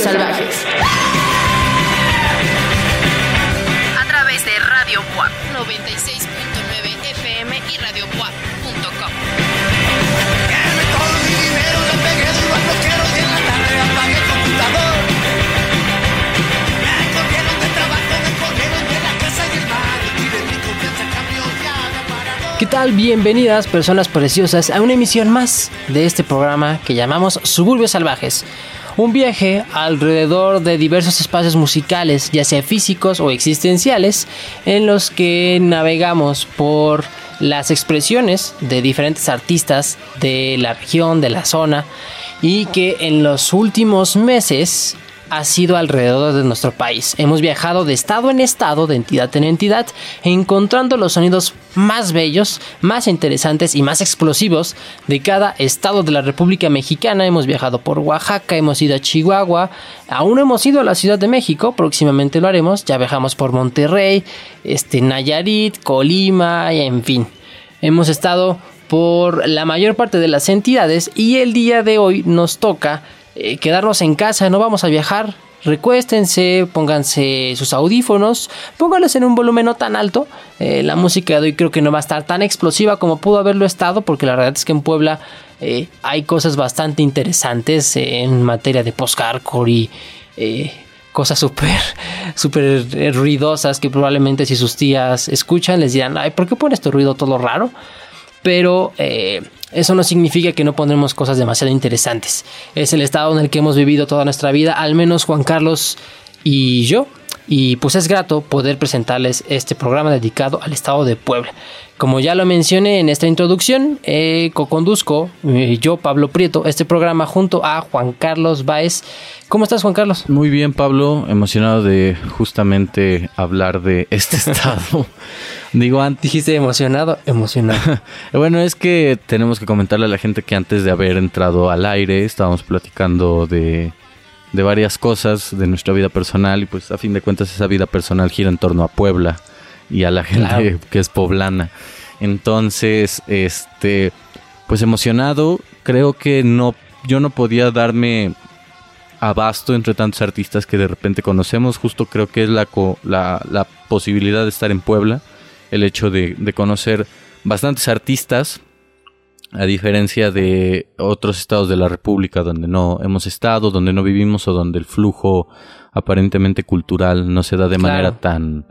Suburbios Salvajes. A través de Radio WAP 96.9 FM y Radio WAP.com. ¿Qué tal? Bienvenidas personas preciosas a una emisión más de este programa que llamamos Suburbios Salvajes. Un viaje alrededor de diversos espacios musicales, ya sea físicos o existenciales, en los que navegamos por las expresiones de diferentes artistas de la región, de la zona, y que en los últimos meses ha sido alrededor de nuestro país. Hemos viajado de estado en estado, de entidad en entidad, encontrando los sonidos más bellos, más interesantes y más explosivos de cada estado de la República Mexicana. Hemos viajado por Oaxaca, hemos ido a Chihuahua, aún hemos ido a la Ciudad de México, próximamente lo haremos. Ya viajamos por Monterrey, este, Nayarit, Colima, en fin. Hemos estado por la mayor parte de las entidades y el día de hoy nos toca eh, quedarnos en casa, no vamos a viajar. Recuéstense, pónganse sus audífonos, pónganlos en un volumen no tan alto. Eh, la música de hoy creo que no va a estar tan explosiva como pudo haberlo estado, porque la verdad es que en Puebla eh, hay cosas bastante interesantes en materia de post-hardcore y cosas súper, súper ruidosas que probablemente si sus tías escuchan les dirán, ay, ¿por qué pones este ruido todo raro? Pero eso no significa que no pondremos cosas demasiado interesantes. Es el estado en el que hemos vivido toda nuestra vida, al menos Juan Carlos y yo. Y pues es grato poder presentarles este programa dedicado al estado de Puebla. Como ya lo mencioné en esta introducción, eh, co-conduzco eh, yo, Pablo Prieto, este programa junto a Juan Carlos Baez. ¿Cómo estás, Juan Carlos? Muy bien, Pablo. Emocionado de justamente hablar de este estado. Digo, antes. Dijiste emocionado, emocionado. bueno, es que tenemos que comentarle a la gente que antes de haber entrado al aire estábamos platicando de, de varias cosas de nuestra vida personal y pues a fin de cuentas esa vida personal gira en torno a Puebla y a la gente que es poblana. Entonces, este, pues emocionado, creo que no, yo no podía darme abasto entre tantos artistas que de repente conocemos. Justo creo que es la, la, la posibilidad de estar en Puebla, el hecho de, de, conocer bastantes artistas, a diferencia de otros estados de la República donde no hemos estado, donde no vivimos o donde el flujo aparentemente cultural no se da de manera tan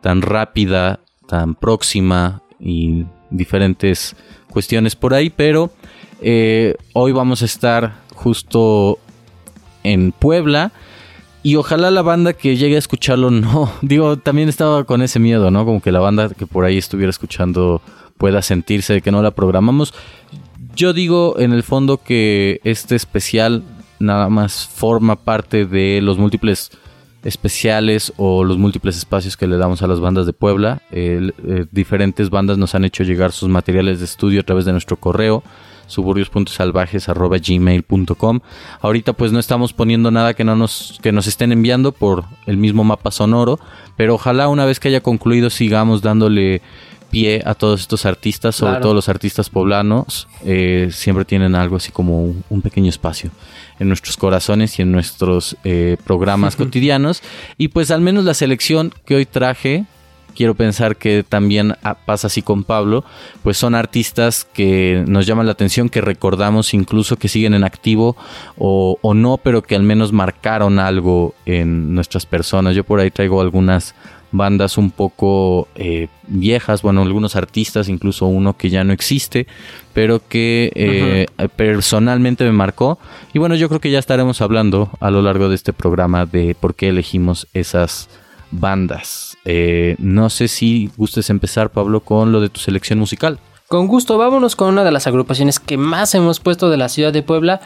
tan rápida, tan próxima y diferentes cuestiones por ahí, pero eh, hoy vamos a estar justo en Puebla. Y ojalá la banda que llegue a escucharlo no. Digo, también estaba con ese miedo, ¿no? Como que la banda que por ahí estuviera escuchando pueda sentirse de que no la programamos. Yo digo en el fondo que este especial nada más forma parte de los múltiples especiales o los múltiples espacios que le damos a las bandas de Puebla. Eh, diferentes bandas nos han hecho llegar sus materiales de estudio a través de nuestro correo suburbios.salvajes.gmail.com Ahorita pues no estamos poniendo nada que no nos, que nos estén enviando por el mismo mapa sonoro, pero ojalá una vez que haya concluido sigamos dándole pie a todos estos artistas, sobre todo los artistas poblanos, eh, siempre tienen algo así como un pequeño espacio en nuestros corazones y en nuestros eh, programas cotidianos. Y pues al menos la selección que hoy traje, quiero pensar que también ah, pasa así con Pablo, pues son artistas que nos llaman la atención, que recordamos incluso que siguen en activo o, o no, pero que al menos marcaron algo en nuestras personas. Yo por ahí traigo algunas bandas un poco eh, viejas, bueno, algunos artistas, incluso uno que ya no existe, pero que eh, personalmente me marcó. Y bueno, yo creo que ya estaremos hablando a lo largo de este programa de por qué elegimos esas bandas. Eh, no sé si gustes empezar, Pablo, con lo de tu selección musical. Con gusto, vámonos con una de las agrupaciones que más hemos puesto de la ciudad de Puebla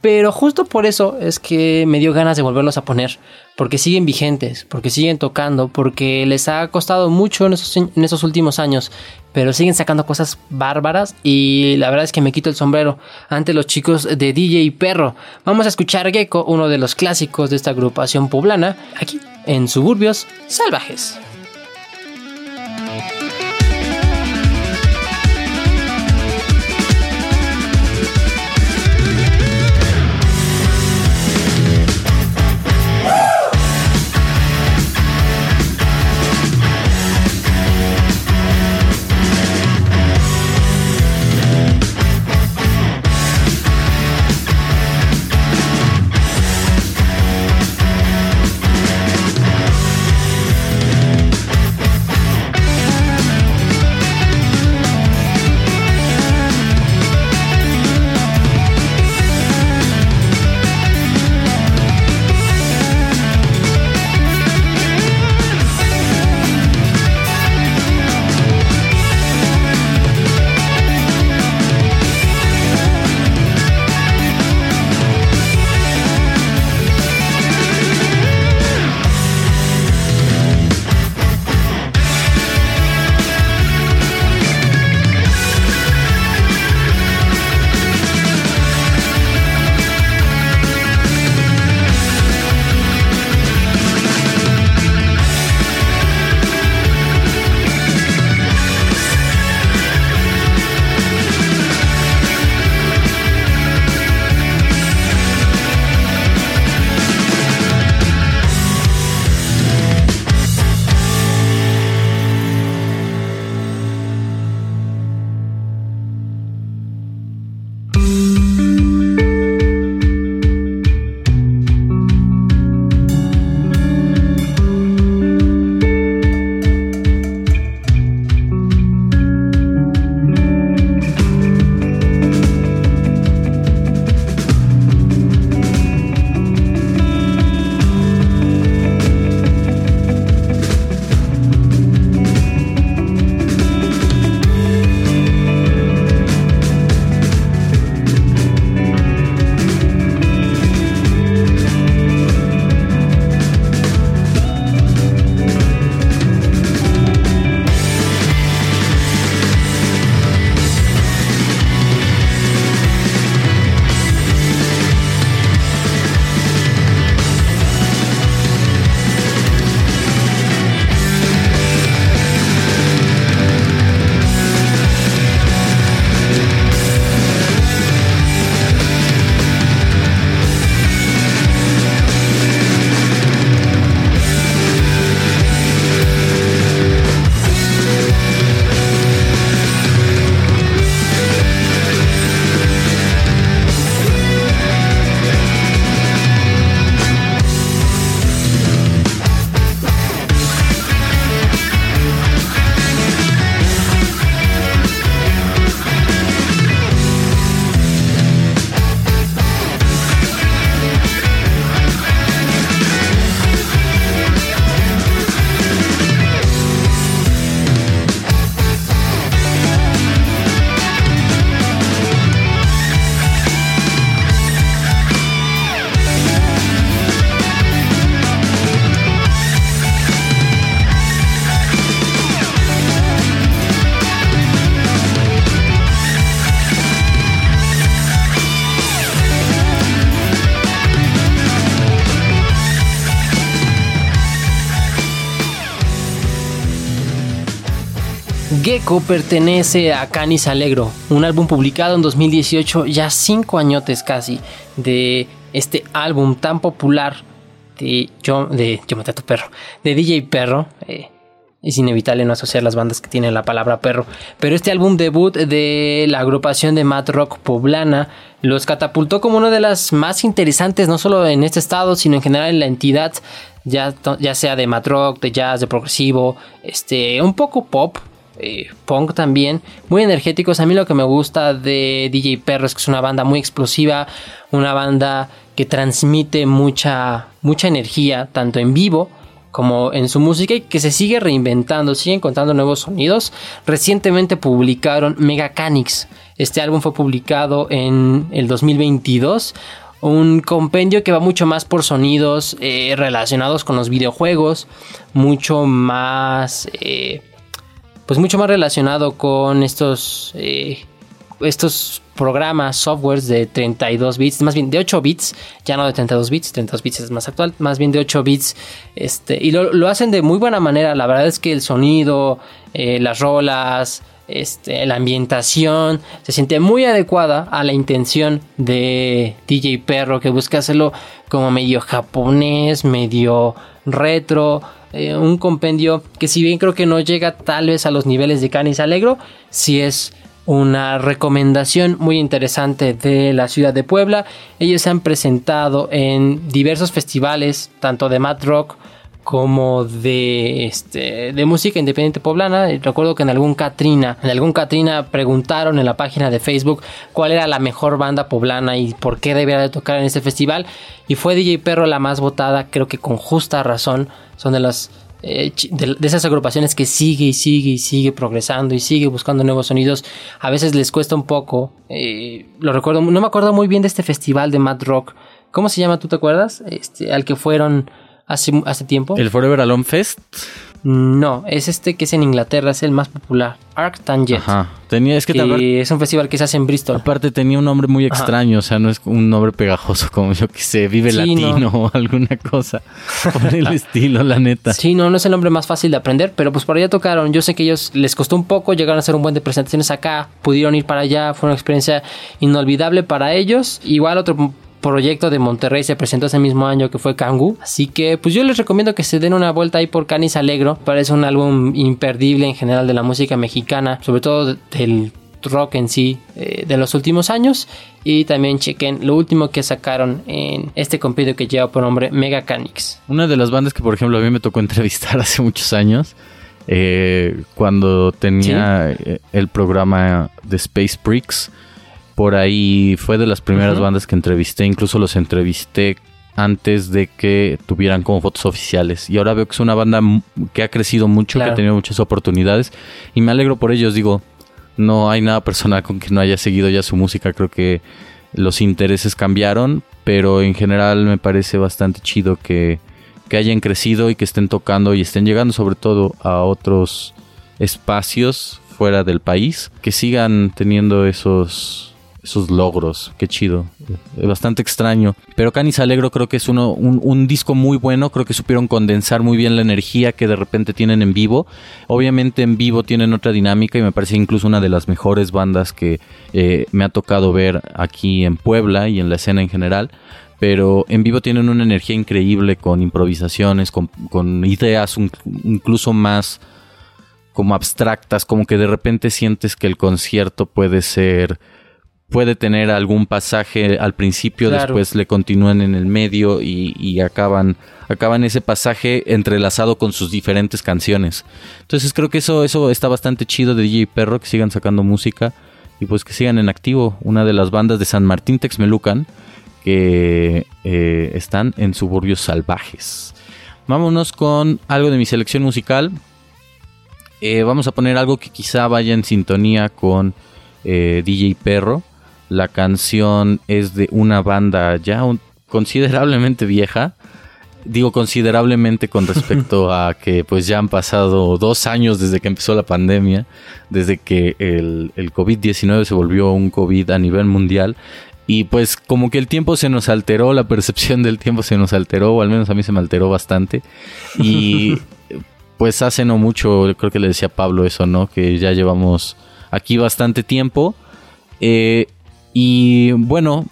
pero justo por eso es que me dio ganas de volverlos a poner. Porque siguen vigentes, porque siguen tocando, porque les ha costado mucho en esos, últimos años. Pero siguen sacando cosas bárbaras y la verdad es que me quito el sombrero ante los chicos de DJ Perro. Vamos a escuchar Gecko, uno de los clásicos de esta agrupación poblana, aquí en Suburbios Salvajes. Pertenece a Canis Alegro, un álbum publicado en 2018, ya cinco añotes casi, de este álbum tan popular de Yo, de Yo Maté a tu Perro, de DJ Perro. Eh, es inevitable no asociar las bandas que tienen la palabra perro. Pero este álbum debut de la agrupación de Mad Rock poblana los catapultó como una de las más interesantes, no solo en este estado, sino en general en la entidad, ya, ya sea de Mad Rock, de jazz, de progresivo, este, un poco pop, eh, punk también, muy energéticos. A mí lo que me gusta de DJ Perro es que es una banda muy explosiva, una banda que transmite mucha, mucha energía, tanto en vivo como en su música y que se sigue reinventando, sigue encontrando nuevos sonidos. Recientemente publicaron Megacanics. Este álbum fue publicado en el 2022 un compendio que va mucho más por sonidos eh, relacionados con los videojuegos, mucho más eh, pues mucho más relacionado con estos, eh, estos programas, softwares de 32 bits, más bien de 8 bits, ya no de 32 bits, 32 bits es más actual, más bien de 8 bits, este, y lo, hacen de muy buena manera, la verdad es que el sonido, eh, las rolas, este, la ambientación se siente muy adecuada a la intención de DJ Perro que busca hacerlo como medio japonés, medio retro, eh, un compendio que si bien creo que no llega tal vez a los niveles de Canis Alegro, si es una recomendación muy interesante de la ciudad de Puebla. Ellos se han presentado en diversos festivales, tanto de Mad Rock como de, este, de música independiente poblana. Recuerdo que en algún Katrina, en algún Katrina preguntaron en la página de Facebook cuál era la mejor banda poblana y por qué debía de tocar en ese festival. Y fue DJ Perro la más votada, creo que con justa razón. Son de las eh, de, esas agrupaciones que sigue y sigue y sigue progresando y sigue buscando nuevos sonidos. A veces les cuesta un poco. Eh, lo recuerdo, no me acuerdo muy bien de este festival de Mad Rock. ¿Cómo se llama? ¿Tú te acuerdas? Este, al que fueron hace, hace tiempo. ¿El Forever Alone Fest? No, es este que es en Inglaterra, es el más popular. Arc Tangent. Ajá. Tenía, es que, es un festival que se hace en Bristol. Aparte tenía un nombre muy extraño, o sea, no es un nombre pegajoso como yo que sé, Vive Latino o alguna cosa por el estilo, la neta. Sí, no, no es el nombre más fácil de aprender, pero pues por allá tocaron. Yo sé que ellos les costó un poco, llegaron a hacer un buen de presentaciones acá, pudieron ir para allá, fue una experiencia inolvidable para ellos. Igual otro proyecto de Monterrey se presentó ese mismo año que fue Kangu. Así que pues yo les recomiendo que se den una vuelta ahí por Canis Alegro. Parece un álbum imperdible en general de la música mexicana, sobre todo del rock en sí eh, de los últimos años. Y también chequen lo último que sacaron en este compilado que lleva por nombre Megacanix. Una de las bandas que, por ejemplo, a mí me tocó entrevistar hace muchos años, eh, cuando tenía el programa de Space Bricks, por ahí fue de las primeras bandas que entrevisté, incluso los entrevisté antes de que tuvieran como fotos oficiales. Y ahora veo que es una banda que ha crecido mucho, que ha tenido muchas oportunidades. Y me alegro por ellos, digo, no hay nada personal con que no haya seguido ya su música. Creo que los intereses cambiaron, pero en general me parece bastante chido que, que hayan crecido y que estén tocando y estén llegando sobre todo a otros espacios fuera del país, que sigan teniendo esos esos logros. Qué chido. Es bastante extraño. Pero Canis Alegro creo que es uno, un, disco muy bueno. Creo que supieron condensar muy bien la energía que de repente tienen en vivo. Obviamente en vivo tienen otra dinámica y me parece incluso una de las mejores bandas que eh, me ha tocado ver aquí en Puebla y en la escena en general. Pero en vivo tienen una energía increíble con improvisaciones, con, con ideas incluso más como abstractas, como que de repente sientes que el concierto puede ser puede tener algún pasaje al principio, después le continúan en el medio y, acaban, acaban ese pasaje entrelazado con sus diferentes canciones. Entonces creo que eso, eso está bastante chido de DJ Perro, que sigan sacando música y pues que sigan en activo. Una de las bandas de San Martín Texmelucan que eh, están en suburbios salvajes. Vámonos con algo de mi selección musical. Eh, vamos a poner algo que quizá vaya en sintonía con eh, DJ Perro. La canción es de una banda ya considerablemente vieja. Digo considerablemente con respecto a que pues ya han pasado dos años desde que empezó la pandemia, desde que el, el COVID-19 se volvió un COVID a nivel mundial. Y pues como que el tiempo se nos alteró, la percepción del tiempo se nos alteró, o al menos a mí se me alteró bastante. Y pues hace no mucho, creo que le decía Pablo eso, ¿no? Que ya llevamos aquí bastante tiempo. Eh, y bueno,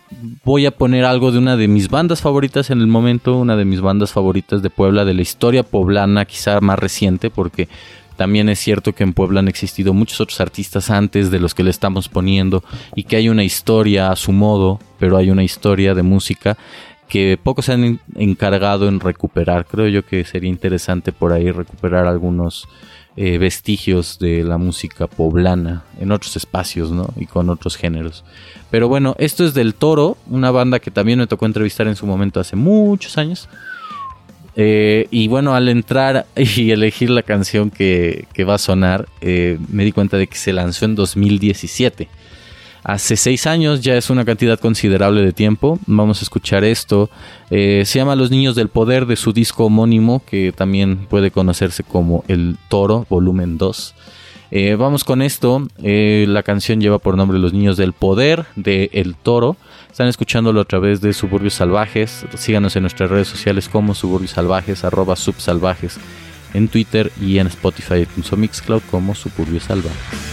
voy a poner algo de una de mis bandas favoritas en el momento, una de mis bandas favoritas de Puebla, de la historia poblana, quizá más reciente, porque también es cierto que en Puebla han existido muchos otros artistas antes de los que le estamos poniendo y que hay una historia a su modo, pero hay una historia de música que pocos se han encargado en recuperar. Creo yo que sería interesante por ahí recuperar algunos eh, vestigios de la música poblana en otros espacios, ¿no? Y con otros géneros. Pero bueno, esto es del Toro, una banda que también me tocó entrevistar en su momento hace muchos años. Eh, y bueno, al entrar y elegir la canción que, va a sonar, eh, me di cuenta de que se lanzó en 2017 hace seis años, ya es una cantidad considerable de tiempo. Vamos a escuchar esto. Eh, se llama Los Niños del Poder de su disco homónimo, que también puede conocerse como El Toro, volumen 2. Eh, vamos con esto. Eh, la canción lleva por nombre Los Niños del Poder de El Toro. Están escuchándolo a través de Suburbios Salvajes. Síganos en nuestras redes sociales como Suburbios Salvajes, arroba subsalvajes en Twitter y en Spotify y Mixcloud como Suburbios Salvajes.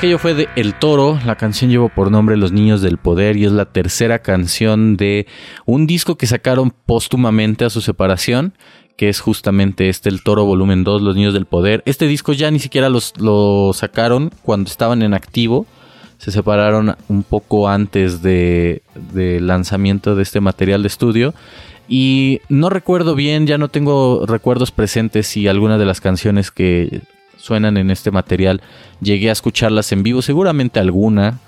Aquello fue de El Toro. La canción llevó por nombre Los Niños del Poder y es la tercera canción de un disco que sacaron póstumamente a su separación, que es justamente este El Toro Volumen 2, Los Niños del Poder. Este disco ya ni siquiera los, lo sacaron cuando estaban en activo. Se separaron un poco antes del de lanzamiento de este material de estudio. Y no recuerdo bien, ya no tengo recuerdos presentes si alguna de las canciones que suenan en este material llegué a escucharlas en vivo, seguramente alguna,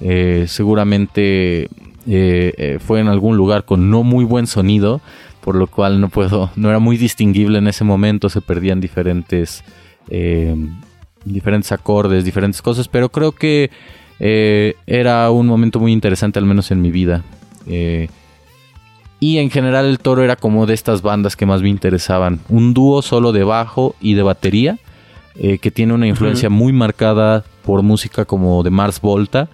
eh, seguramente eh, eh, fue en algún lugar con no muy buen sonido, por lo cual no puedo, no era muy distinguible en ese momento, se perdían diferentes, diferentes acordes, diferentes cosas, pero creo que era un momento muy interesante, al menos en mi vida. y en general el toro era como de estas bandas que más me interesaban. Un dúo solo de bajo y de batería eh, que tiene una influencia muy marcada por música como de Mars Volta,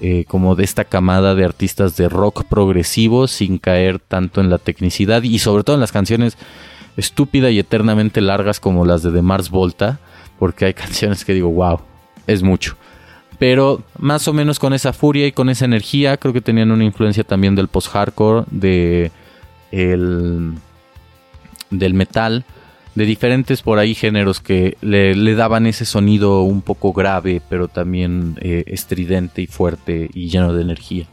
eh, como de esta camada de artistas de rock progresivo sin caer tanto en la tecnicidad y sobre todo en las canciones estúpidas y eternamente largas como las de The Mars Volta, porque hay canciones que digo, wow, es mucho. Pero más o menos con esa furia y con esa energía, creo que tenían una influencia también del post-hardcore, de el, del metal de diferentes por ahí géneros que le, daban ese sonido un poco grave, pero también eh, estridente y fuerte y lleno de energía.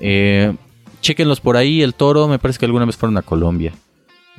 Eh, chequenlos por ahí, el toro, me parece que alguna vez fueron a Colombia.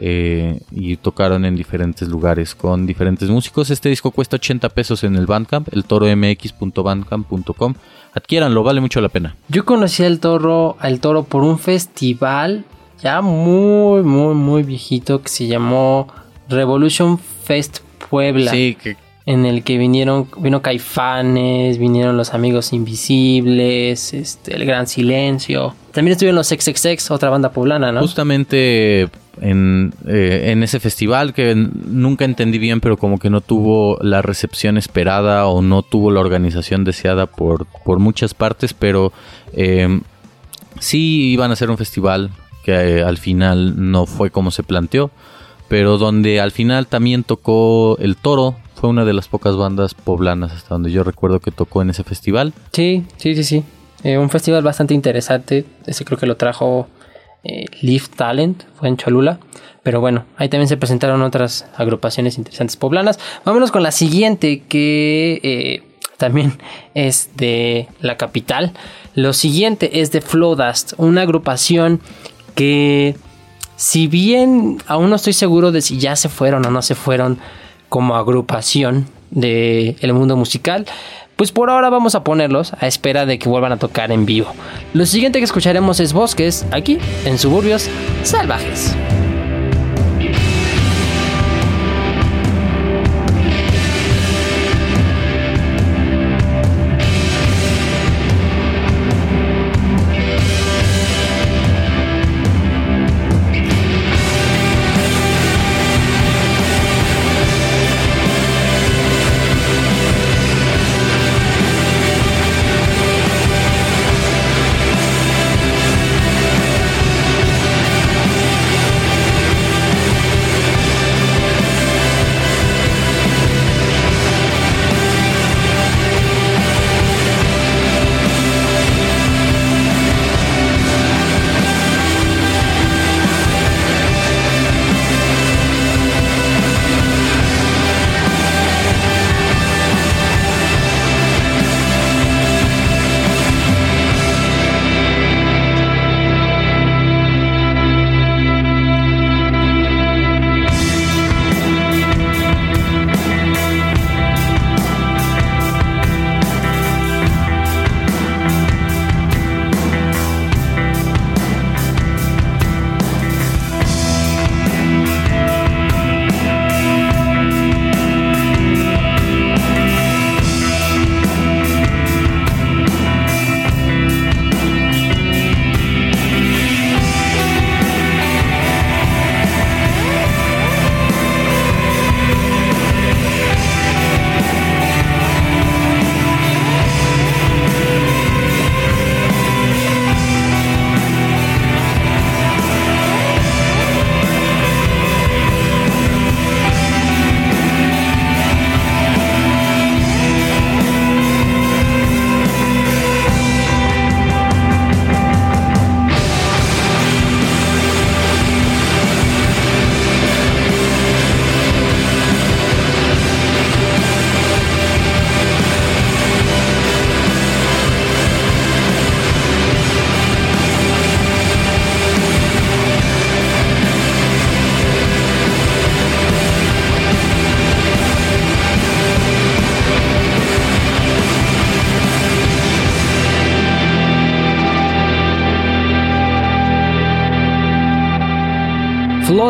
Eh, y tocaron en diferentes lugares con diferentes músicos. Este disco cuesta 80 pesos en el Bandcamp, el toromx.bandcamp.com. Adquiéranlo, vale mucho la pena. Yo conocí al toro, al toro por un festival ya muy, muy, muy viejito que se llamó Revolution Fest Puebla. Sí, que en el que vinieron vino Caifanes, vinieron los Amigos Invisibles, este, El Gran Silencio. También estuvieron los XXX, otra banda poblana, ¿no? Justamente en, eh, en, ese festival que nunca entendí bien, pero como que no tuvo la recepción esperada o no tuvo la organización deseada por, por muchas partes, pero eh, sí iban a ser un festival que eh, al final no fue como se planteó pero donde al final también tocó El Toro, fue una de las pocas bandas poblanas hasta donde yo recuerdo que tocó en ese festival. Sí, sí, sí, sí. Eh, un festival bastante interesante, ese creo que lo trajo eh, Live Talent, fue en Cholula. Pero bueno, ahí también se presentaron otras agrupaciones interesantes poblanas. Vámonos con la siguiente, que eh, también es de la capital. Lo siguiente es de Flowdust, una agrupación que si bien aún no estoy seguro de si ya se fueron o no se fueron como agrupación del el mundo musical, pues por ahora vamos a ponerlos a espera de que vuelvan a tocar en vivo. Lo siguiente que escucharemos es Bosques, aquí en Suburbios Salvajes.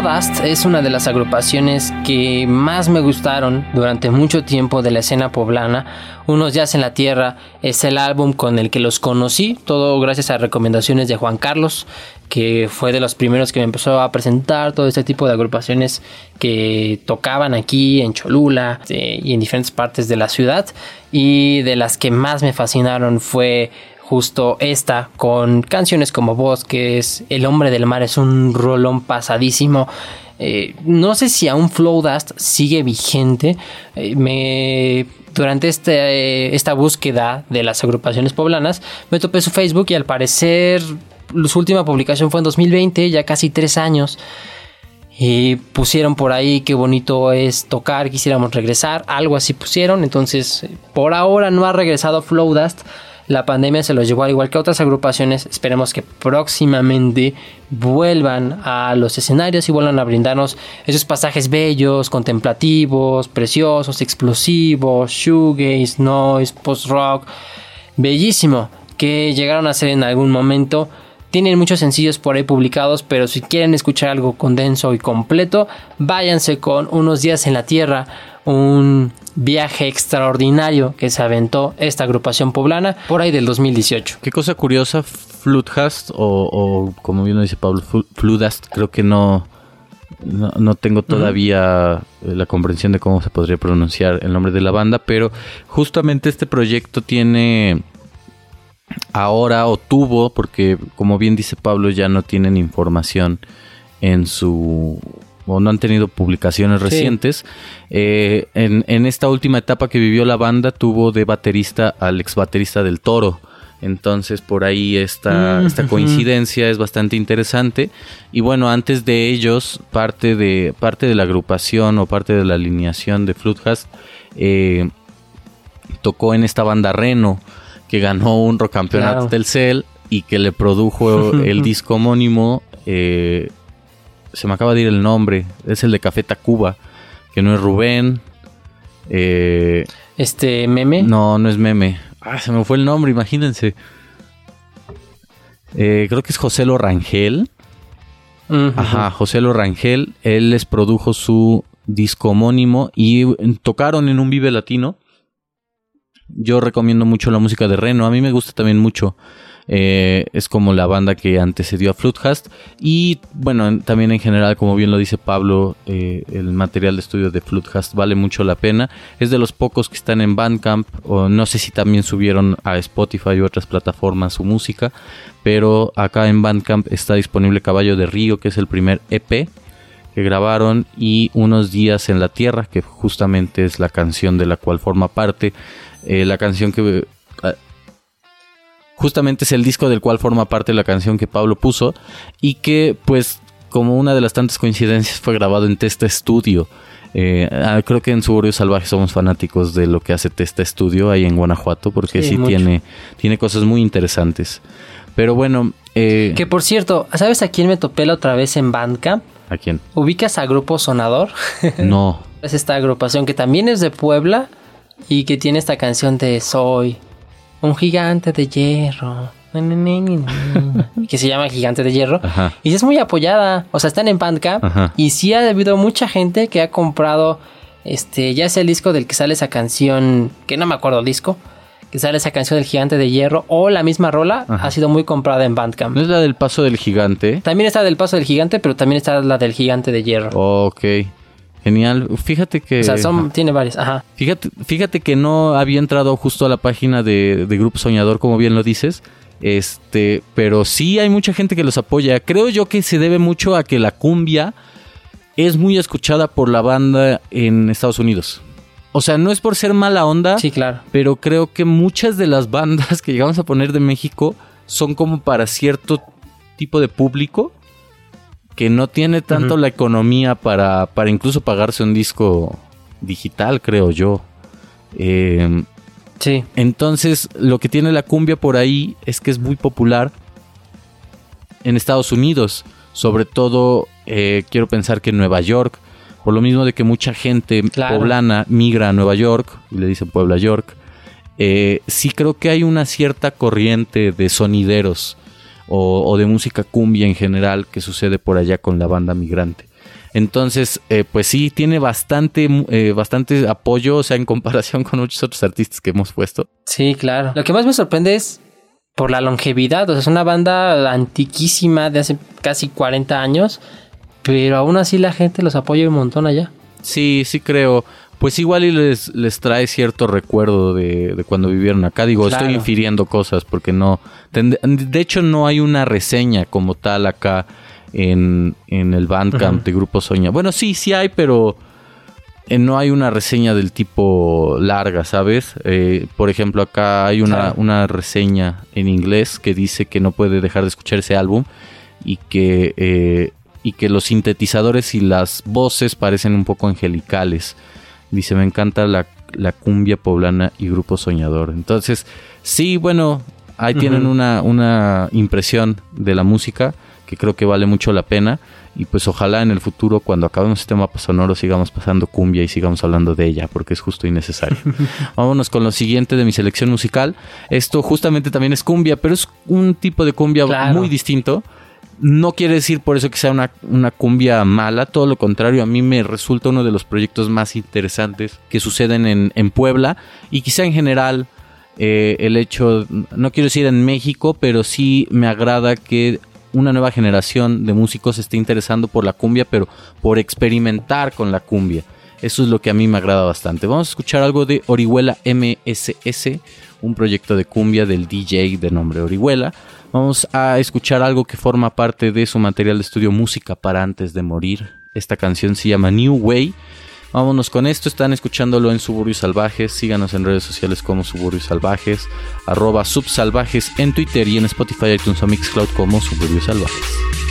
Flowdust es una de las agrupaciones que más me gustaron durante mucho tiempo de la escena poblana. Unos Jazz en la Tierra es el álbum con el que los conocí, todo gracias a recomendaciones de Juan Carlos, que fue de los primeros que me empezó a presentar todo este tipo de agrupaciones que tocaban aquí en Cholula eh, y en diferentes partes de la ciudad. Y de las que más me fascinaron fue justo esta con canciones como Bosques, El hombre del mar es un rolón pasadísimo. Eh, no sé si aún Flowdust sigue vigente. Eh, me durante este, esta búsqueda de las agrupaciones poblanas me topé su Facebook y al parecer su última publicación fue en 2020, ya casi tres años. Y pusieron por ahí qué bonito es tocar, quisiéramos regresar, algo así pusieron. Entonces, por ahora no ha regresado Flowdust la pandemia se los llevó al igual que otras agrupaciones. Esperemos que próximamente vuelvan a los escenarios y vuelvan a brindarnos esos pasajes bellos, contemplativos, preciosos, explosivos, shoegaze, noise, post-rock. Bellísimo que llegaron a ser en algún momento. Tienen muchos sencillos por ahí publicados, pero si quieren escuchar algo condenso y completo, váyanse con Unos días en la Tierra, un viaje extraordinario que se aventó esta agrupación poblana por ahí del 2018. Qué cosa curiosa, Flutcast o, como bien dice Pablo, Fludast, creo que no, no, tengo todavía eh, la comprensión de cómo se podría pronunciar el nombre de la banda, pero justamente este proyecto tiene ahora o tuvo, porque como bien dice Pablo, ya no tienen información en su o no han tenido publicaciones recientes. Eh, en, esta última etapa que vivió la banda tuvo de baterista al ex baterista del Toro. Entonces por ahí esta, mm, esta coincidencia es bastante interesante. Y bueno, antes de ellos, parte de, parte de la agrupación o parte de la alineación de Fluthast eh, tocó en esta banda Reno, que ganó un rock campeonato del Cell y que le produjo el disco homónimo eh, se me acaba de ir el nombre, es el de Café Tacuba, que no es Rubén. Eh, este, meme. No, no es meme. Ah, se me fue el nombre, imagínense. Eh, creo que es José Lorangel. Ajá, José Lorangel. Él les produjo su disco homónimo y tocaron en un Vive Latino. Yo recomiendo mucho la música de Reno. A mí me gusta también mucho. Eh, es como la banda que antecedió a Fluthast. Y bueno, también en general, como bien lo dice Pablo, eh, el material de estudio de Fluthast vale mucho la pena. Es de los pocos que están en Bandcamp, o no sé si también subieron a Spotify u otras plataformas su música, pero acá en Bandcamp está disponible Caballo de Río, que es el primer EP que grabaron y Unos días en la Tierra, que justamente es la canción de la cual forma parte. Eh, la canción que justamente es el disco del cual forma parte la canción que Pablo puso y que pues como una de las tantas coincidencias fue grabado en Testa Studio. Eh, ah, creo que en Suburbio Salvaje somos fanáticos de lo que hace Testa Studio ahí en Guanajuato porque sí, tiene, tiene cosas muy interesantes. Pero bueno... Eh, que por cierto, ¿sabes a quién me topé la otra vez en Bandcamp? ¿A quién? ¿Ubicas a Grupo Sonador? No. es esta agrupación que también es de Puebla y que tiene esta canción de Soy, un gigante de hierro. que se llama Gigante de Hierro. Y es muy apoyada. O sea, están en Bandcamp. Y sí ha habido mucha gente que ha comprado. Este, ya sea el disco del que sale esa canción. Que no me acuerdo el disco. Que sale esa canción del Gigante de Hierro. O la misma rola. Ha sido muy comprada en Bandcamp. ¿No es la del Paso del Gigante? También está del Paso del Gigante. Pero también está la del Gigante de Hierro. Ok. Genial. Fíjate que. O sea, son, tiene varias. Ajá. Fíjate, fíjate que no había entrado justo a la página de, Grupo Soñador, como bien lo dices. Este, pero sí hay mucha gente que los apoya. Creo yo que se debe mucho a que la cumbia es muy escuchada por la banda en Estados Unidos. O sea, no es por ser mala onda. Sí, claro. Pero creo que muchas de las bandas que llegamos a poner de México son como para cierto tipo de público que no tiene tanto la economía para, para incluso pagarse un disco digital, creo yo. Em, sí. Entonces, lo que tiene la cumbia por ahí es que es muy popular en Estados Unidos. Sobre todo, eh, quiero pensar que en Nueva York. Por lo mismo de que mucha gente poblana migra a Nueva York, y le dicen Puebla York. Eh, sí creo que hay una cierta corriente de sonideros o, de música cumbia en general que sucede por allá con la banda migrante. Entonces, eh, pues sí, tiene bastante, eh, bastante apoyo, o sea, en comparación con muchos otros artistas que hemos puesto. Sí, claro. Lo que más me sorprende es por la longevidad. O sea, es una banda antiquísima de hace casi 40 años, pero aún así la gente los apoya un montón allá. Sí, sí creo. Pues igual y les, les trae cierto recuerdo de, de cuando vivieron acá. Digo, Claro. estoy infiriendo cosas porque no... De hecho, no hay una reseña como tal acá en, en el Bandcamp Ujú. de Grupo Soña. Bueno, sí, sí hay, pero eh, no hay una reseña del tipo larga, ¿sabes? Eh, por ejemplo, acá hay una, Claro. una reseña en inglés que dice que no puede dejar de escuchar ese álbum y que, eh, y que los sintetizadores y las voces parecen un poco angelicales. Dice, me encanta la, la cumbia poblana y grupo soñador. Entonces, sí, bueno, ahí tienen una, una impresión de la música que creo que vale mucho la pena. Y pues ojalá en el futuro, cuando acabemos este mapa sonoro, sigamos pasando cumbia y sigamos hablando de ella, porque es justo y necesario. Vámonos con lo siguiente de mi selección musical. Esto justamente también es cumbia, pero es un tipo de cumbia Claro. muy distinto. No quiere decir por eso que sea una, una cumbia mala, todo lo contrario, a mí me resulta uno de los proyectos más interesantes que suceden en, en Puebla y quizá en general eh, el hecho, no quiero decir en México, pero sí me agrada que una nueva generación de músicos esté interesando por la cumbia, pero por experimentar con la cumbia. Eso es lo que a mí me agrada bastante. Vamos a escuchar algo de Orihuela MSS, un proyecto de cumbia del DJ de nombre Orihuela. Vamos a escuchar algo que forma parte de su material de estudio Música para antes de morir. Esta canción se llama New Way. Vámonos con esto, están escuchándolo en Suburbios Salvajes, síganos en redes sociales como Suburbios Salvajes, arroba subsalvajes en Twitter y en Spotify, iTunes o Mixcloud como Suburbios Salvajes.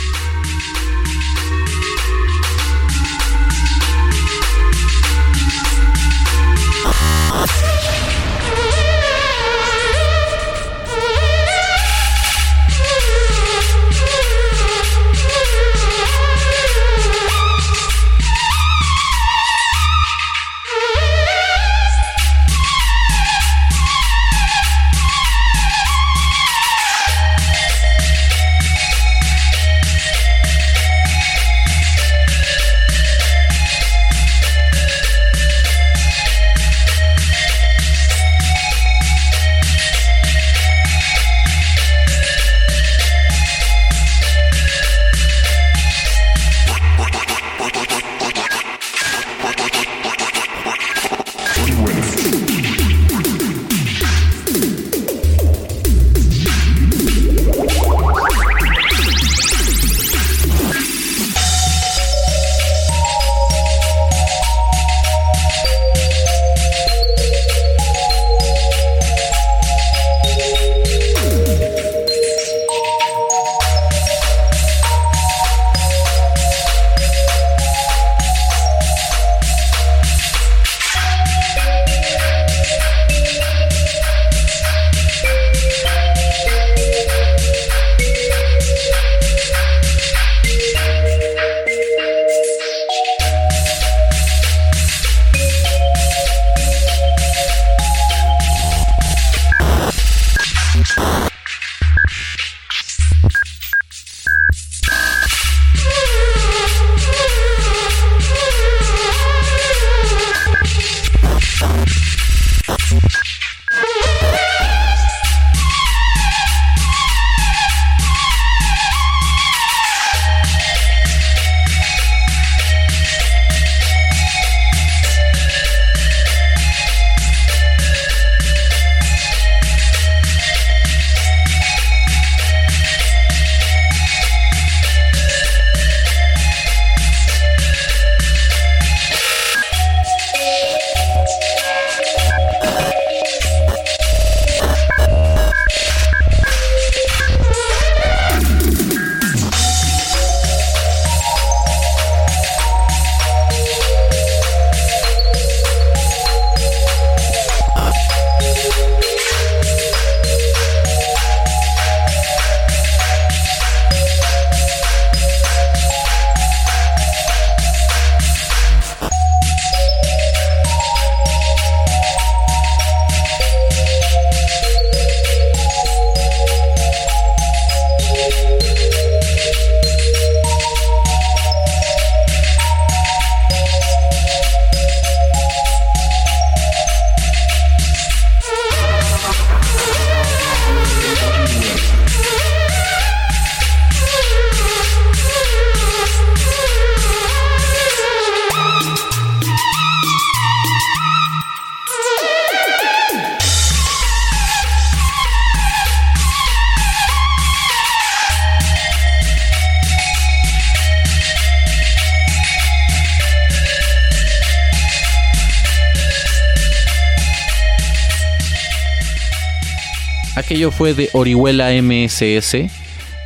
Fue de Orihuela MSS.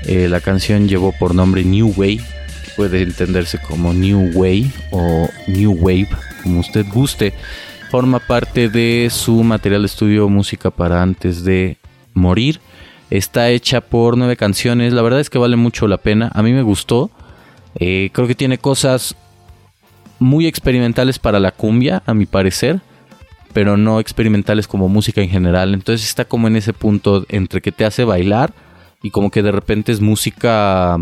Eh, la canción llevó por nombre New Way. Puede entenderse como New Way o New Wave, como usted guste. Forma parte de su material de estudio Música para antes de morir. Está hecha por nueve canciones. La verdad es que vale mucho la pena. A mí me gustó. Eh, creo que tiene cosas muy experimentales para la cumbia, a mi parecer, pero no experimentales como música en general. Entonces está como en ese punto entre que te hace bailar y como que de repente es música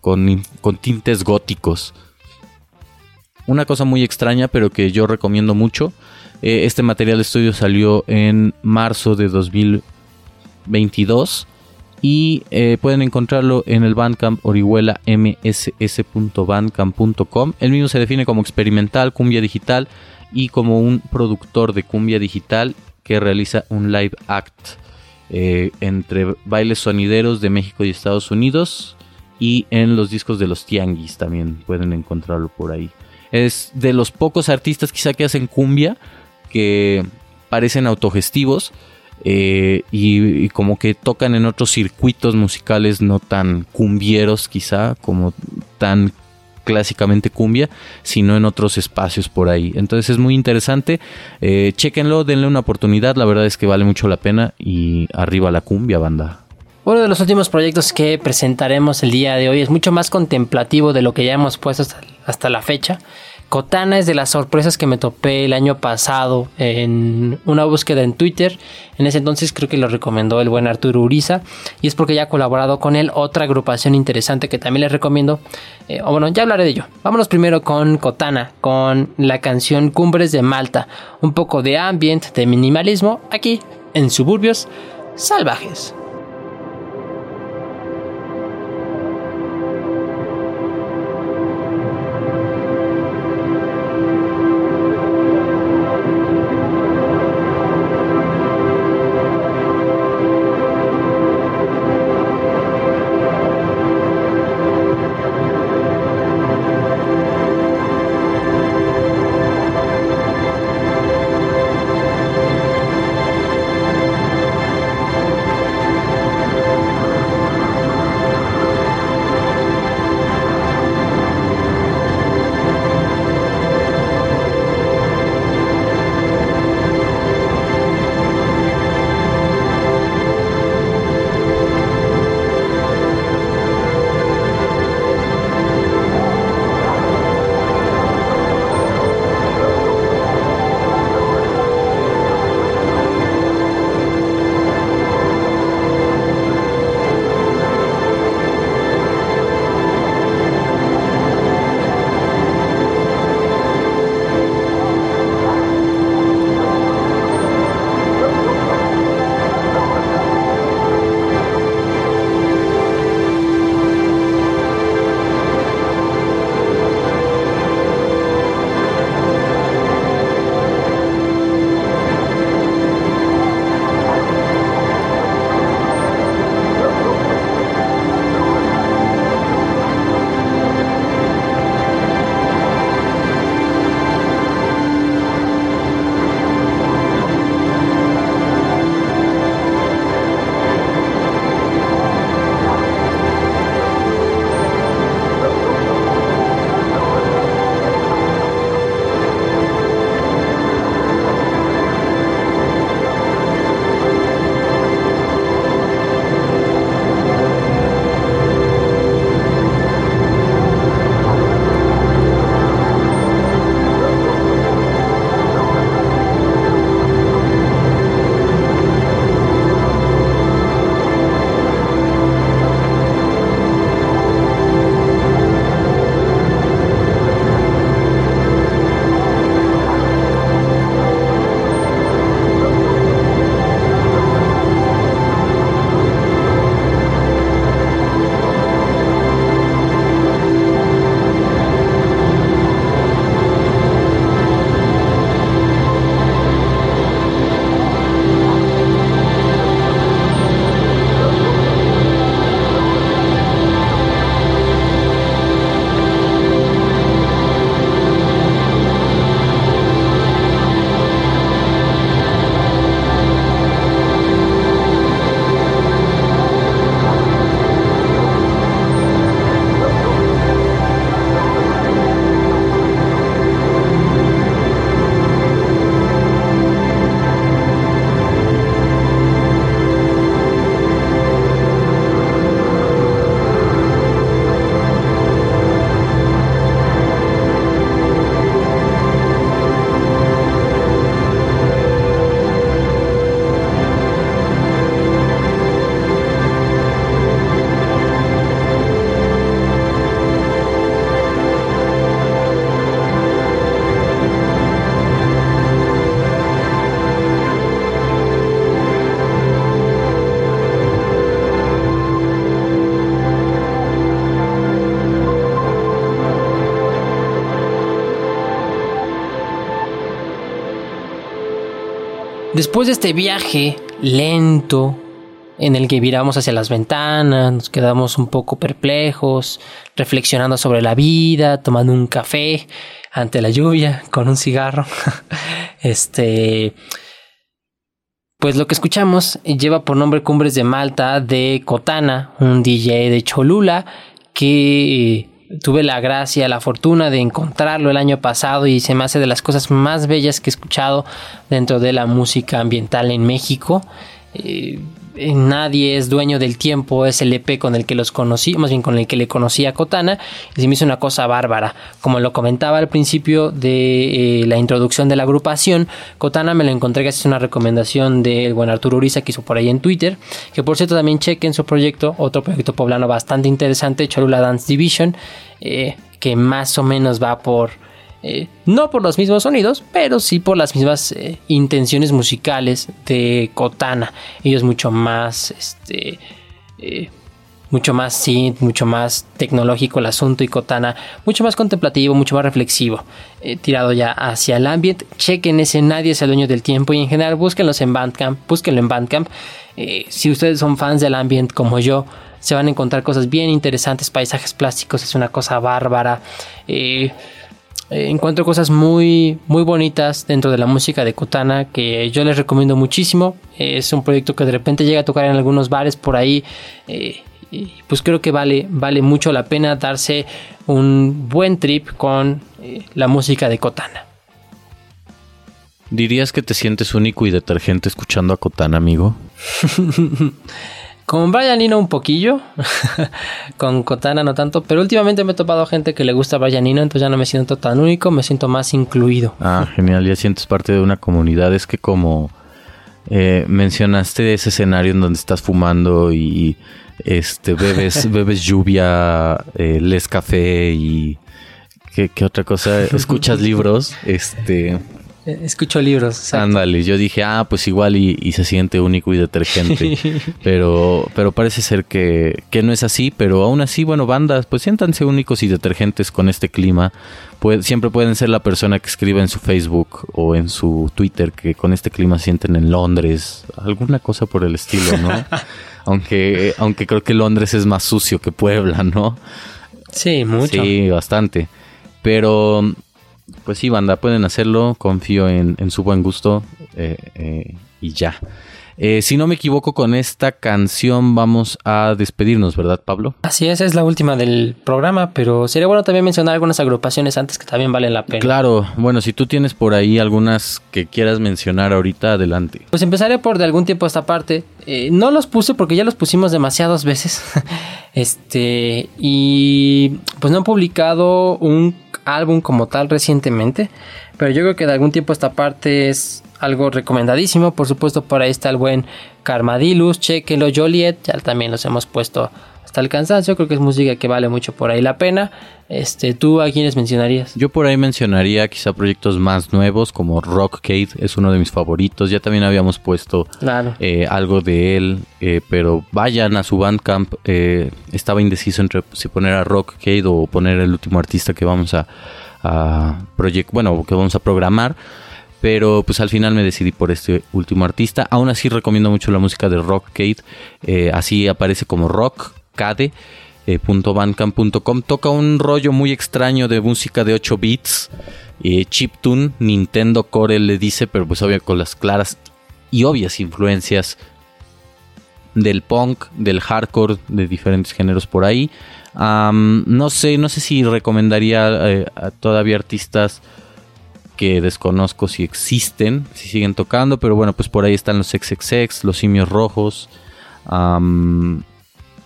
con, con tintes góticos. Una cosa muy extraña, pero que yo recomiendo mucho. Eh, este material de estudio salió en marzo de 2022 y eh, pueden encontrarlo en el Bandcamp Orihuela mss.bandcamp.com. El mismo se define como experimental, cumbia digital y como un productor de cumbia digital que realiza un live act eh, entre bailes sonideros de México y Estados Unidos y en los discos de los Tianguis también pueden encontrarlo por ahí. Es de los pocos artistas quizá que hacen cumbia que parecen autogestivos eh, y, como que tocan en otros circuitos musicales no tan cumbieros quizá, como tan clásicamente cumbia, sino en otros espacios por ahí. Entonces es muy interesante. Eh, chequenlo, denle una oportunidad. La verdad es que vale mucho la pena. Y arriba la cumbia, banda. Uno de los últimos proyectos que presentaremos el día de hoy es mucho más contemplativo de lo que ya hemos puesto hasta la fecha. Kotana es de las sorpresas que me topé el año pasado en una búsqueda en Twitter. En ese entonces creo que lo recomendó el buen Arturo Uriza. Y es porque ya ha colaborado con él otra agrupación interesante que también les recomiendo. Eh, o bueno, ya hablaré de ello. Vámonos primero con Kotana, con la canción Cumbres de Malta. Un poco de ambient, de minimalismo, aquí en Suburbios Salvajes. Después de este viaje lento, en el que viramos hacia las ventanas, nos quedamos un poco perplejos, reflexionando sobre la vida, tomando un café ante la lluvia con un cigarro. este pues lo que escuchamos lleva por nombre Cumbres de Malta de Cotana, un DJ de Cholula que tuve la gracia, la fortuna de encontrarlo el año pasado y se me hace de las cosas más bellas que he escuchado dentro de la música ambiental en México. Eh, Nadie es dueño del tiempo es el EP con el que los conocí, más bien con el que le conocí a Cotana, y se me hizo una cosa bárbara. Como lo comentaba al principio de eh, la introducción de la agrupación, Cotana me lo encontré gracias a una recomendación del buen Arturo Uriza que hizo por ahí en Twitter, que por cierto también chequen su proyecto, otro proyecto poblano bastante interesante, Cholula Dance Division, eh, que más o menos va por eh, no por los mismos sonidos, pero sí por las mismas eh, intenciones musicales de Kotana. Ellos mucho más, este, eh, mucho más synth, mucho más tecnológico el asunto y Kotana mucho más contemplativo, mucho más reflexivo, tirado ya hacia el ambiente. Chequen ese Nadie es el dueño del tiempo y en general búsquenlos en Bandcamp, búsquenlo en Bandcamp. si ustedes son fans del ambiente como yo, se van a encontrar cosas bien interesantes, paisajes plásticos, es una cosa bárbara. Eh, encuentro cosas muy, muy bonitas dentro de la música de Kotana que yo les recomiendo muchísimo. es un proyecto que de repente llega a tocar en algunos bares por ahí. Eh, y pues creo que vale, vale mucho la pena darse un buen trip con eh, la música de Kotana. ¿Dirías que te sientes único y detergente escuchando a Kotana, amigo? Con Brian Eno un poquillo, con Kotana no tanto, pero últimamente me he topado gente que le gusta Brian Eno, entonces ya no me siento tan único, me siento más incluido. Ah, genial, ya sientes parte de una comunidad. Es que como eh, mencionaste ese escenario en donde estás fumando y este bebes, bebes lluvia, eh, les café y ¿qué, ¿qué, otra cosa? Escuchas libros, este Escucho libros. Ándale, yo dije, ah, pues igual y, se siente único y detergente. pero, pero parece ser que, no es así, pero aún así, bueno, bandas, pues siéntanse únicos y detergentes con este clima. siempre pueden ser la persona que escribe en su Facebook o en su Twitter que con este clima sienten en Londres, alguna cosa por el estilo, ¿no? aunque, aunque creo que Londres es más sucio que Puebla, ¿no? Sí, mucho. Sí, bastante. Pero pues sí, banda, pueden hacerlo. Confío en, su buen gusto eh, eh, y ya. Eh, si no me equivoco con esta canción vamos a despedirnos, ¿verdad, Pablo? Así es, es la última del programa, pero sería bueno también mencionar algunas agrupaciones antes que también valen la pena. Claro, bueno, si tú tienes por ahí algunas que quieras mencionar ahorita, adelante. Pues empezaré por de algún tiempo esta parte. no los puse porque ya los pusimos demasiadas veces. este, y pues no han publicado un álbum como tal recientemente, pero yo creo que de algún tiempo esta parte es algo recomendadísimo. Por supuesto, por ahí está el buen Carmadilus, chequenlo, Joliet, ya también los hemos puesto hasta el cansancio. Creo que es música que vale mucho por ahí la pena. Este, ¿Tú a quiénes mencionarías? Yo por ahí mencionaría quizá proyectos más nuevos como Rockcade, es uno de mis favoritos. Ya también habíamos puesto eh, algo de él, eh, pero vayan a su Bandcamp. Eh, estaba indeciso entre si poner a Rockcade o poner el último artista que vamos a, a bueno, que vamos a programar. Pero pues al final me decidí por este último artista. Aún así recomiendo mucho la música de Rockcade. así aparece como Rock Cade. Eh, toca un rollo muy extraño de música de 8 bits, eh, chiptune, Nintendo Core le dice, pero pues obvio con las claras y obvias influencias del punk, del hardcore, de diferentes géneros por ahí. no sé, no sé si recomendaría eh, a todavía artistas que desconozco si existen, si siguen tocando, pero bueno, pues por ahí están los XXX, los simios rojos.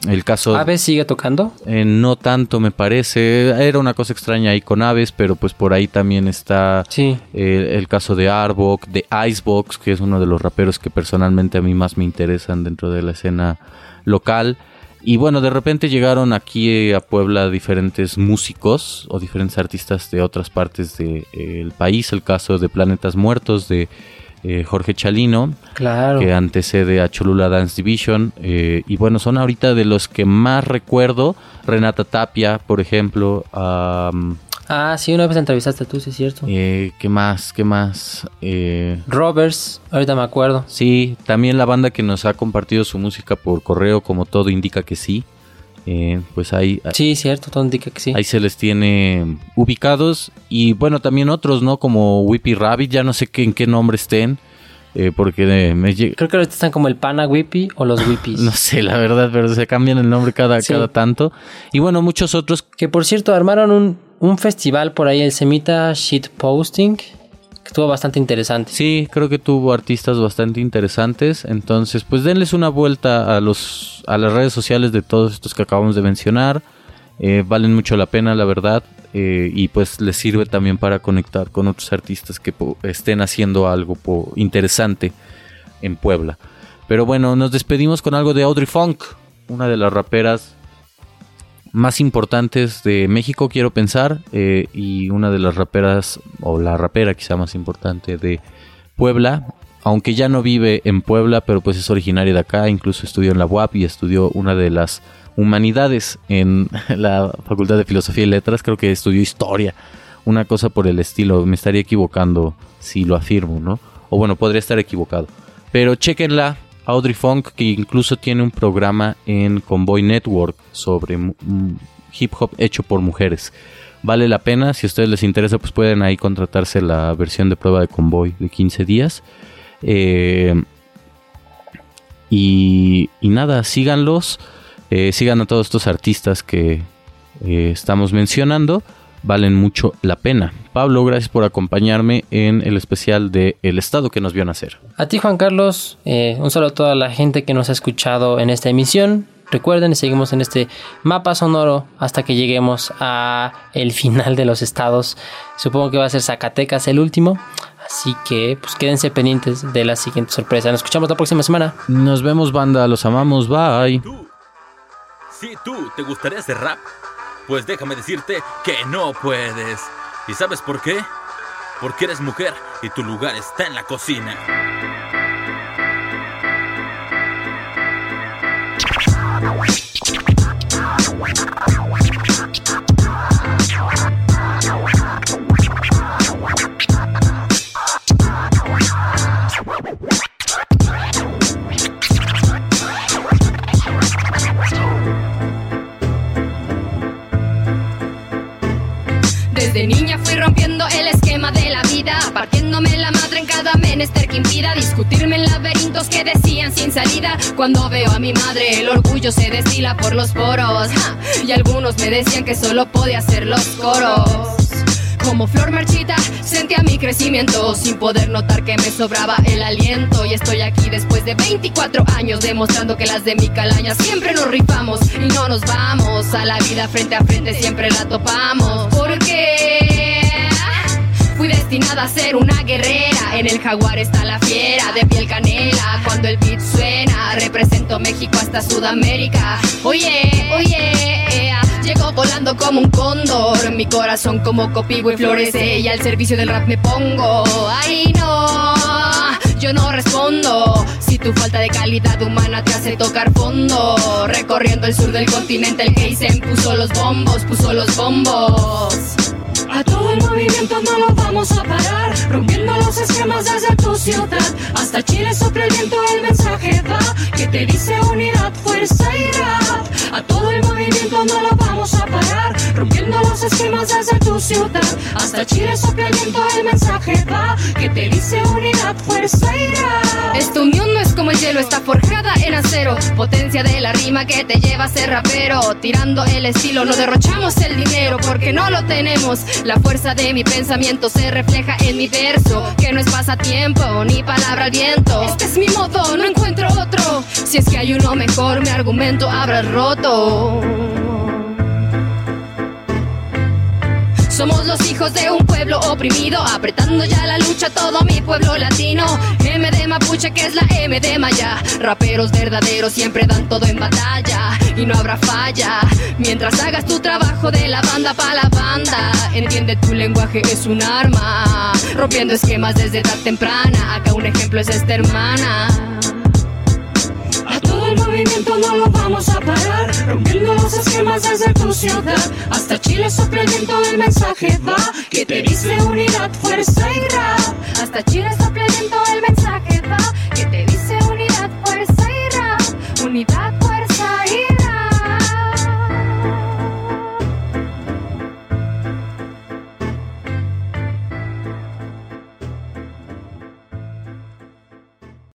El caso. ¿Aves sigue tocando? Eh, no tanto, me parece. Era una cosa extraña ahí con Aves, pero pues por ahí también está sí. Eh, el caso de Arbok, de Icebox, que es uno de los raperos que personalmente a mí más me interesan dentro de la escena local. Y bueno, de repente llegaron aquí a Puebla diferentes músicos o diferentes artistas de otras partes del país. El caso de Planetas Muertos, de eh, Jorge Chalino, que antecede a Cholula Dance Division. Eh, y bueno, son ahorita de los que más recuerdo. Renata Tapia, por ejemplo. ah, Ah, sí, una vez entrevistaste tú, sí es cierto. Eh, ¿Qué más? ¿Qué más? Eh, Roberts, ahorita me acuerdo. sí, también la banda que nos ha compartido su música por correo, como todo indica que sí. Eh, pues ahí, Sí, cierto, todo indica que sí. ahí se les tiene ubicados. Y bueno, también otros, ¿no? Como Whippy Rabbit, ya no sé qué, en qué nombre estén. eh, porque de- me llega... Creo que ahorita están como el Pana Whippy o los Whippies. No sé, la verdad, pero se cambian el nombre cada, Sí. cada tanto. Y bueno, muchos otros Que por cierto, armaron un, un festival por ahí, el Semita Shitposting, que estuvo bastante interesante. Sí, creo que tuvo artistas bastante interesantes. Entonces, pues denles una vuelta a los a las redes sociales de todos estos que acabamos de mencionar. Eh, valen mucho la pena, la verdad. eh, y pues les sirve también para conectar con otros artistas que estén haciendo algo interesante en Puebla. Pero bueno, nos despedimos con algo de Audrey Funk, una de las raperas más importantes de México, quiero pensar, eh, y una de las raperas, o la rapera quizá más importante de Puebla, aunque ya no vive en Puebla, pero pues es originaria de acá, incluso estudió en la UAP y estudió una de las humanidades en la Facultad de Filosofía y Letras, creo que estudió historia, una cosa por el estilo, me estaría equivocando si lo afirmo, ¿no? O bueno, podría estar equivocado. Pero chequenla, Audrey Funk, que incluso tiene un programa en Convoy Network sobre mm, hip hop hecho por mujeres. Vale la pena, si a ustedes les interesa, pues pueden ahí contratarse la versión de prueba de Convoy de 15 días. Eh, y, y nada, síganlos, eh, sigan a todos estos artistas que eh, estamos mencionando, valen mucho la pena. Pablo, gracias por acompañarme en el especial de El Estado que nos vio nacer. A ti, Juan Carlos, eh, un saludo a toda la gente que nos ha escuchado en esta emisión. Recuerden, seguimos en este mapa sonoro hasta que lleguemos a el final de los estados. Supongo que va a ser Zacatecas el último. Así que, pues quédense pendientes de la siguiente sorpresa. Nos escuchamos la próxima semana. Nos vemos, banda, los amamos, bye. Tú. Si tú te gustaría hacer rap, pues déjame decirte que no puedes. ¿Y sabes por qué? Porque eres mujer y tu lugar está en la cocina. Partiéndome la madre en cada menester que impida discutirme en laberintos que decían sin salida. Cuando veo a mi madre, el orgullo se destila por los poros. y algunos me decían que solo podía hacer los coros. Como flor marchita, sentía mi crecimiento sin poder notar que me sobraba el aliento. Y estoy aquí después de 24 años demostrando que las de mi calaña siempre nos rifamos y no nos vamos. A la vida frente a frente siempre la topamos. Destinada a ser una guerrera. En el jaguar está la fiera de piel canela. Cuando el beat suena, represento México hasta Sudamérica. Oye, oye, ea, llego volando como un cóndor. Mi corazón como copigo y florece. Y al servicio del rap me pongo. Ay, no. Yo no respondo si tu falta de calidad humana te hace tocar fondo. Recorriendo el sur del continente, el Keisen puso los bombos, puso los bombos. A todo el movimiento no lo vamos a parar, rompiendo los esquemas desde tu ciudad. Hasta Chile sopla el viento, el mensaje va, que te dice unidad, fuerza y rap. A todo el movimiento no lo vamos a parar, rompiendo los esquemas desde tu ciudad. Hasta Chile sopla el viento, el mensaje va, que te dice unidad, fuerza y rap. Esta unión hielo, está forjada en acero. Potencia de la rima que te lleva a ser rapero. Tirando el estilo, no derrochamos el dinero porque no lo tenemos. La fuerza de mi pensamiento se refleja en mi verso, que no es pasatiempo ni palabra al viento. Este es mi modo, no encuentro otro. Si es que hay uno mejor, mi argumento habrá roto. Somos los hijos de un pueblo oprimido, apretando ya la lucha todo mi pueblo latino. M de Mapuche, que es la M de Maya. Raperos verdaderos siempre dan todo en batalla y no habrá falla. Mientras hagas tu trabajo de la banda para la banda, entiende tu lenguaje es un arma. Rompiendo esquemas desde edad temprana. Acá un ejemplo es esta hermana. El movimiento no lo vamos a parar, rompiendo los esquemas desde tu ciudad hasta Chile. Sopla el mensaje va, que te dice unidad, fuerza y rap. Hasta Chile sopla el el mensaje